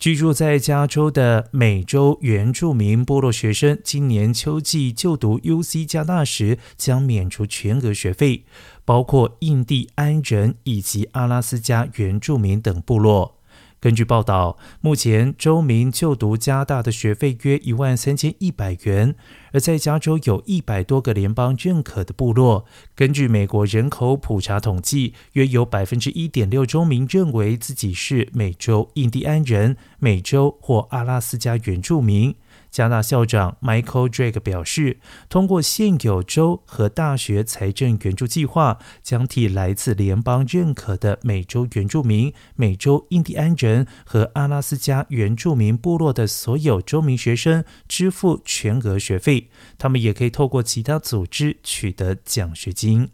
居住在加州的美洲原住民部落学生，今年秋季就读 UC 加大时将免除全额学费，包括印第安人以及阿拉斯加原住民等部落。根据报道，目前州民就读加大的学费约一万三千一百元。而在加州有一百多个联邦认可的部落。根据美国人口普查统计，约有百分之一点六州民认为自己是美洲印第安人、美洲或阿拉斯加原住民。加纳校长 Michael Drake 表示，通过现有州和大学财政援助计划，将替来自联邦认可的美洲原住民、美洲印第安人和阿拉斯加原住民部落的所有州民学生支付全额学费。他们也可以透过其他组织取得奖学金。